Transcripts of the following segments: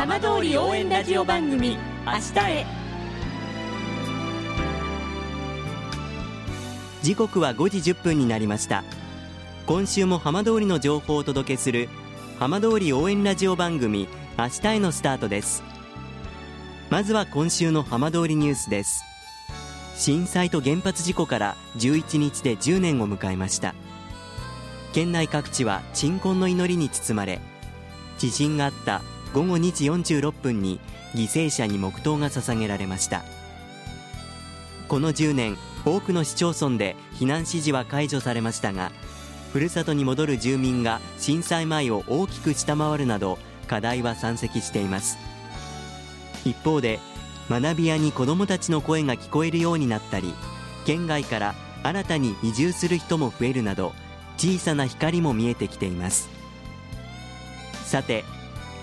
浜通り応援ラジオ番組明日へ。時刻は5時1分になりました。今週も浜通りの情報をお届けする浜通り応援ラジオ番組明日へのスタートです。まずは今週の浜通りニュースです。震災と原発事故から11日で10年を迎えました。県内各地は鎮魂の祈りに包まれ地震があった午後2時46分に犠牲者に黙祷が捧げられました。この10年多くの市町村で避難指示は解除されましたがふるさとに戻る住民が震災前を大きく下回るなど課題は山積しています。一方で学び屋に子どもたちの声が聞こえるようになったり県外から新たに移住する人も増えるなど小さな光も見えてきています。さて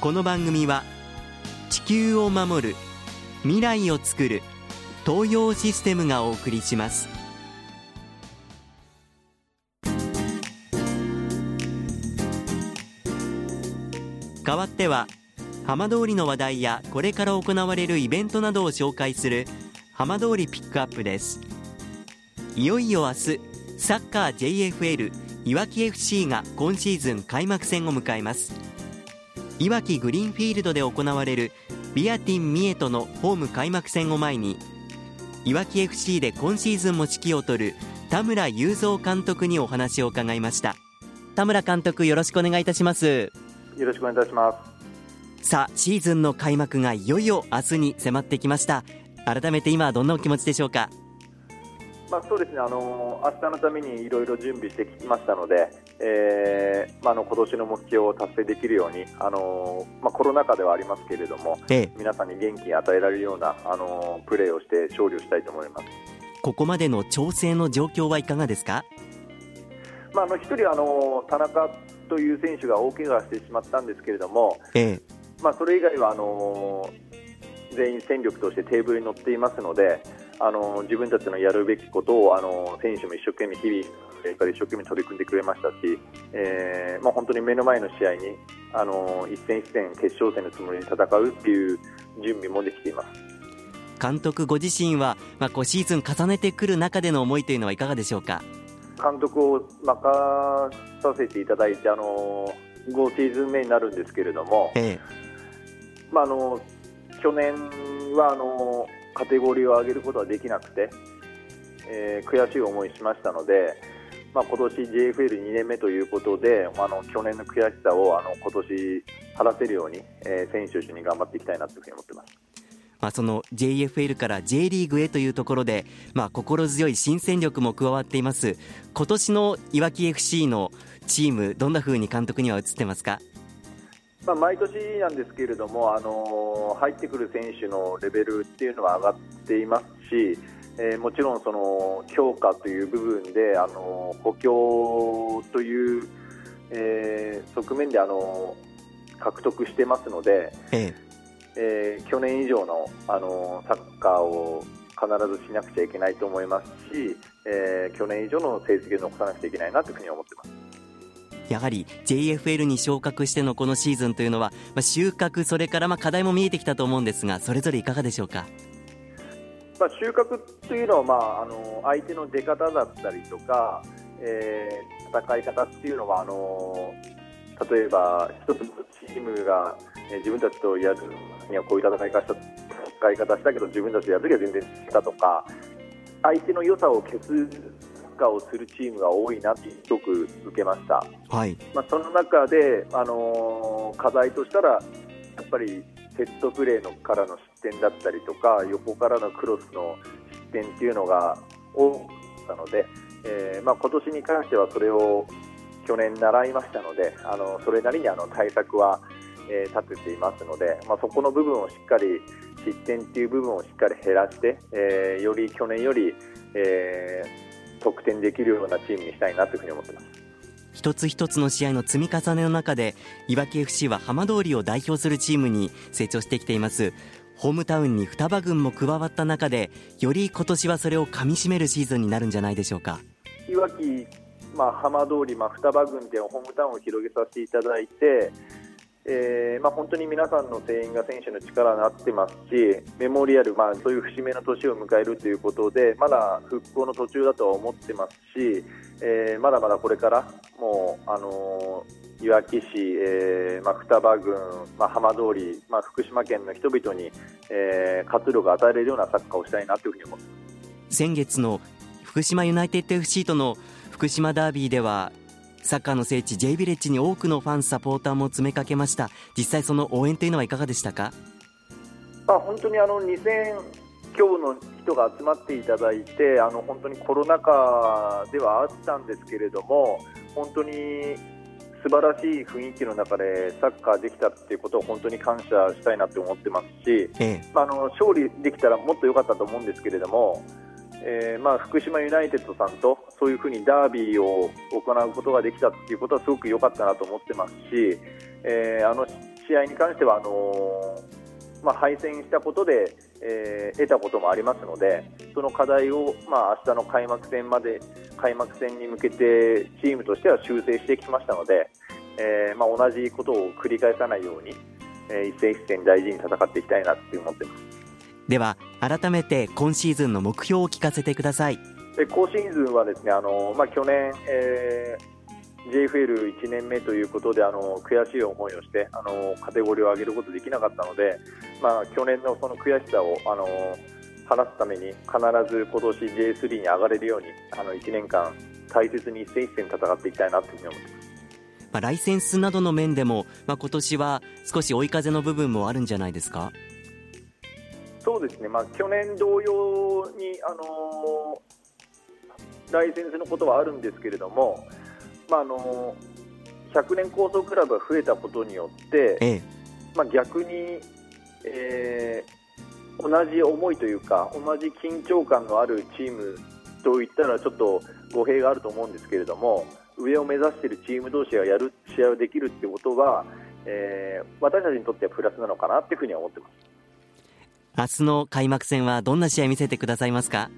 この番組は地球を守る未来をつくる東洋システムがお送りします。代わっては浜通りの話題やこれから行われるイベントなどを紹介する浜通りピックアップです。いよいよ明日サッカー JFL いわき FC が今シーズン開幕戦を迎えます。いわきグリーンフィールドで行われるビアティンミエとのホーム開幕戦を前にいわき FC で今シーズンも指揮を執る田村雄三監督にお話を伺いました。田村監督よろしくお願いいたします。よろしくお願いいたします。さあシーズンの開幕がいよいよ明日に迫ってきました。改めて今はどんなお気持ちでしょうか？まあ、そうですね、あの明日のためにいろいろ準備してきましたので、えーまあ、あの今年の目標を達成できるように、あのまあ、コロナ禍ではありますけれども、ええ、皆さんに元気に与えられるような、あのプレーをして勝利をしたいと思います。ここまでの調整の状況はいかがですか、まあ、あの一人あの、田中という選手が大怪我してしまったんですけれども、ええ。まあ、それ以外はあの全員戦力としてテーブルに乗っていますので、あの自分たちのやるべきことをあの選手も一生懸命日々から一生懸命取り組んでくれましたし、えーまあ、本当に目の前の試合にあの一戦一戦決勝戦のつもりで戦うっていう準備もできています。監督ご自身は、まあ、こうシーズン重ねてくる中での思いというのはいかがでしょうか？監督を任させていただいてあの5シーズン目になるんですけれども、ええ。まあ、あの去年はあのカテゴリーを上げることはできなくて、えー、悔しい思いしましたので、まあ、今年 JFL2 年目ということで、あの去年の悔しさをあの今年晴らせるように、えー、選手と一緒に頑張っていきたいなというふうに思ってます。まあ、その JFL から J リーグへというところで、まあ、心強い新戦力も加わっています今年のいわき FC のチームどんなふうに監督には映ってますか？まあ、毎年なんですけれども、あの入ってくる選手のレベルっていうのは上がっていますし、えー、もちろんその強化という部分で、あの補強という、えー、側面で、あの獲得してますので、えええー、去年以上の、あのサッカーを必ずしなくちゃいけないと思いますし、えー、去年以上の成績を残さなくちゃいけないなというふうに思ってます。やはり JFL に昇格してのこのシーズンというのは、まあ、収穫、それからまあ課題も見えてきたと思うんですが、それぞれいかがでしょうか？まあ、収穫というのは、まあ、あの相手の出方だったりとか、えー、戦い方っていうのはあの例えば一つのチームが、えー、自分たちとやるにはこういう戦い方した戦い方したけど自分たちやるときは全然違ったとか相手の良さを消すカーをするチームが多いなってすごく受けました、はい。まあ、その中で、あのー、課題としたらやっぱりセットプレーのからの失点だったりとか横からのクロスの失点っていうのが多かったので、えーまあ、今年に関してはそれを去年習いましたのであのそれなりにあの対策は、えー、立てていますので、まあ、そこの部分をしっかり失点っていう部分をしっかり減らして、えー、より去年より、えー、得点できるようなチームにしたいなというふうに思ってます。一つ一つの試合の積み重ねの中でいわき FC は浜通りを代表するチームに成長してきていますホームタウンに双葉郡も加わった中でより今年はそれをかみしめるシーズンになるんじゃないでしょうかいわき、まあ、浜通り、まあ、双葉郡でホームタウンを広げさせていただいてえーまあ、本当に皆さんの声援が選手の力になってますしメモリアル、まあ、そういう節目の年を迎えるということでまだ復興の途中だとは思ってますし、えー、まだまだこれからもう、あのー、いわき市、えーまあ、双葉郡、まあ、浜通り、まあ、福島県の人々に、えー、活力を与えれるようなサッカーをしたいなというふうに思ってます。先月の福島ユナイテッド FC との福島ダービーではサッカーの聖地 J ビレッジに多くのファンサポーターも詰めかけました。実際その応援というのはいかがでしたか？あ本当にあの2000今日の人が集まっていただいてあの本当にコロナ禍ではあったんですけれども本当に素晴らしい雰囲気の中でサッカーできたっていうことを本当に感謝したいなって思ってますし、ええ、まあ、あの勝利できたらもっと良かったと思うんですけれどもえー、まあ、福島ユナイテッドさんとそういうふうにダービーを行うことができたということはすごく良かったなと思ってますし、えー、あの試合に関してはあのー、まあ、敗戦したことで、え得たこともありますのでその課題を、まあ、明日の開幕戦まで開幕戦に向けてチームとしては修正してきましたので、えまあ、同じことを繰り返さないように、え一戦一戦大事に戦っていきたいなと思ってます。では改めて今シーズンの目標を聞かせてください今シーズンはですねあの、まあ、去年、えー、JFL1 年目ということであの悔しい思いをしてあのカテゴリーを上げることできなかったので、まあ、去年のその悔しさをあの話すために必ず今年 J3 に上がれるようにあの1年間大切に一戦一戦戦っていきたいなというふうに思ってます。まあ、ライセンスなどの面でも、まあ、今年は少し追い風の部分もあるんじゃないですか？そうですね、まあ、去年同様に、あのー、ライセンスのことはあるんですけれども、まああのー、100年構想クラブが増えたことによって、ええ、まあ、逆に、えー、同じ思いというか同じ緊張感のあるチームといったらちょっと語弊があると思うんですけれども上を目指しているチーム同士がやる試合をできるということは、えー、私たちにとってはプラスなのかなというふうに思ってます。明日の開幕戦はどんな試合見せてくださいますか、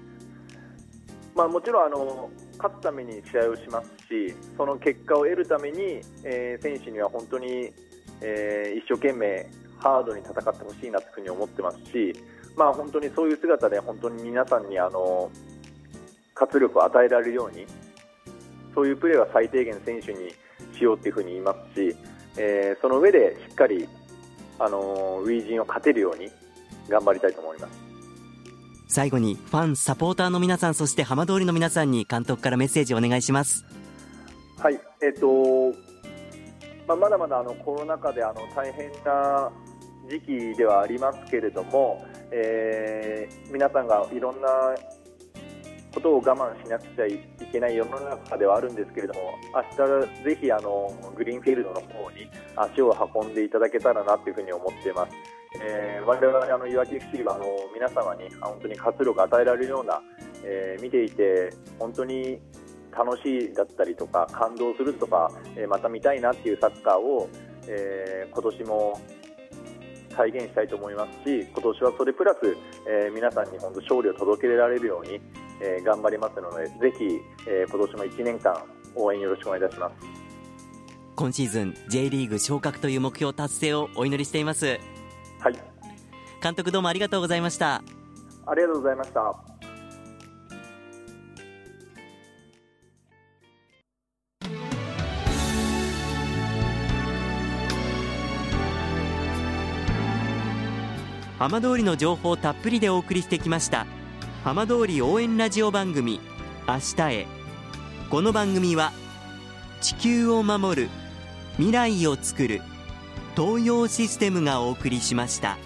まあ、もちろんあの勝つために試合をしますしその結果を得るために、えー、選手には本当に、えー、一生懸命ハードに戦ってほしいなというふに思ってますし、まあ、本当にそういう姿で本当に皆さんにあの活力を与えられるようにそういうプレーは最低限選手にしようというふに言いますし、えー、その上でしっかりあのウィージンを勝てるように頑張りたいと思います。最後にファンサポーターの皆さんそして浜通りの皆さんに監督からメッセージをお願いしますはいえっ、とまあ、まだまだあのコロナ禍であの大変な時期ではありますけれども、えー、皆さんがいろんなことを我慢しなくちゃいけない世の中ではあるんですけれども明日ぜひあのグリーンフィールドの方に足を運んでいただけたらなというふうに思っています。えー、我々あのいわき FC はあの皆様に本当に活力を与えられるような、えー、見ていて本当に楽しいだったりとか感動するとか、えー、また見たいなっていうサッカーを、えー、今年も再現したいと思いますし今年はそれプラス、えー、皆さんに本当勝利を届けられるように、えー、頑張りますのでぜひ、えー、今年も1年間応援よろしくお願いいたします。今シーズン J リーグ昇格という目標達成をお祈りしています。はい。監督どうもありがとうございました。ありがとうございました。浜通りの情報たっぷりでお送りしてきました。浜通り応援ラジオ番組明日へ。この番組は地球を守る未来をつくる東洋システムがお送りしました。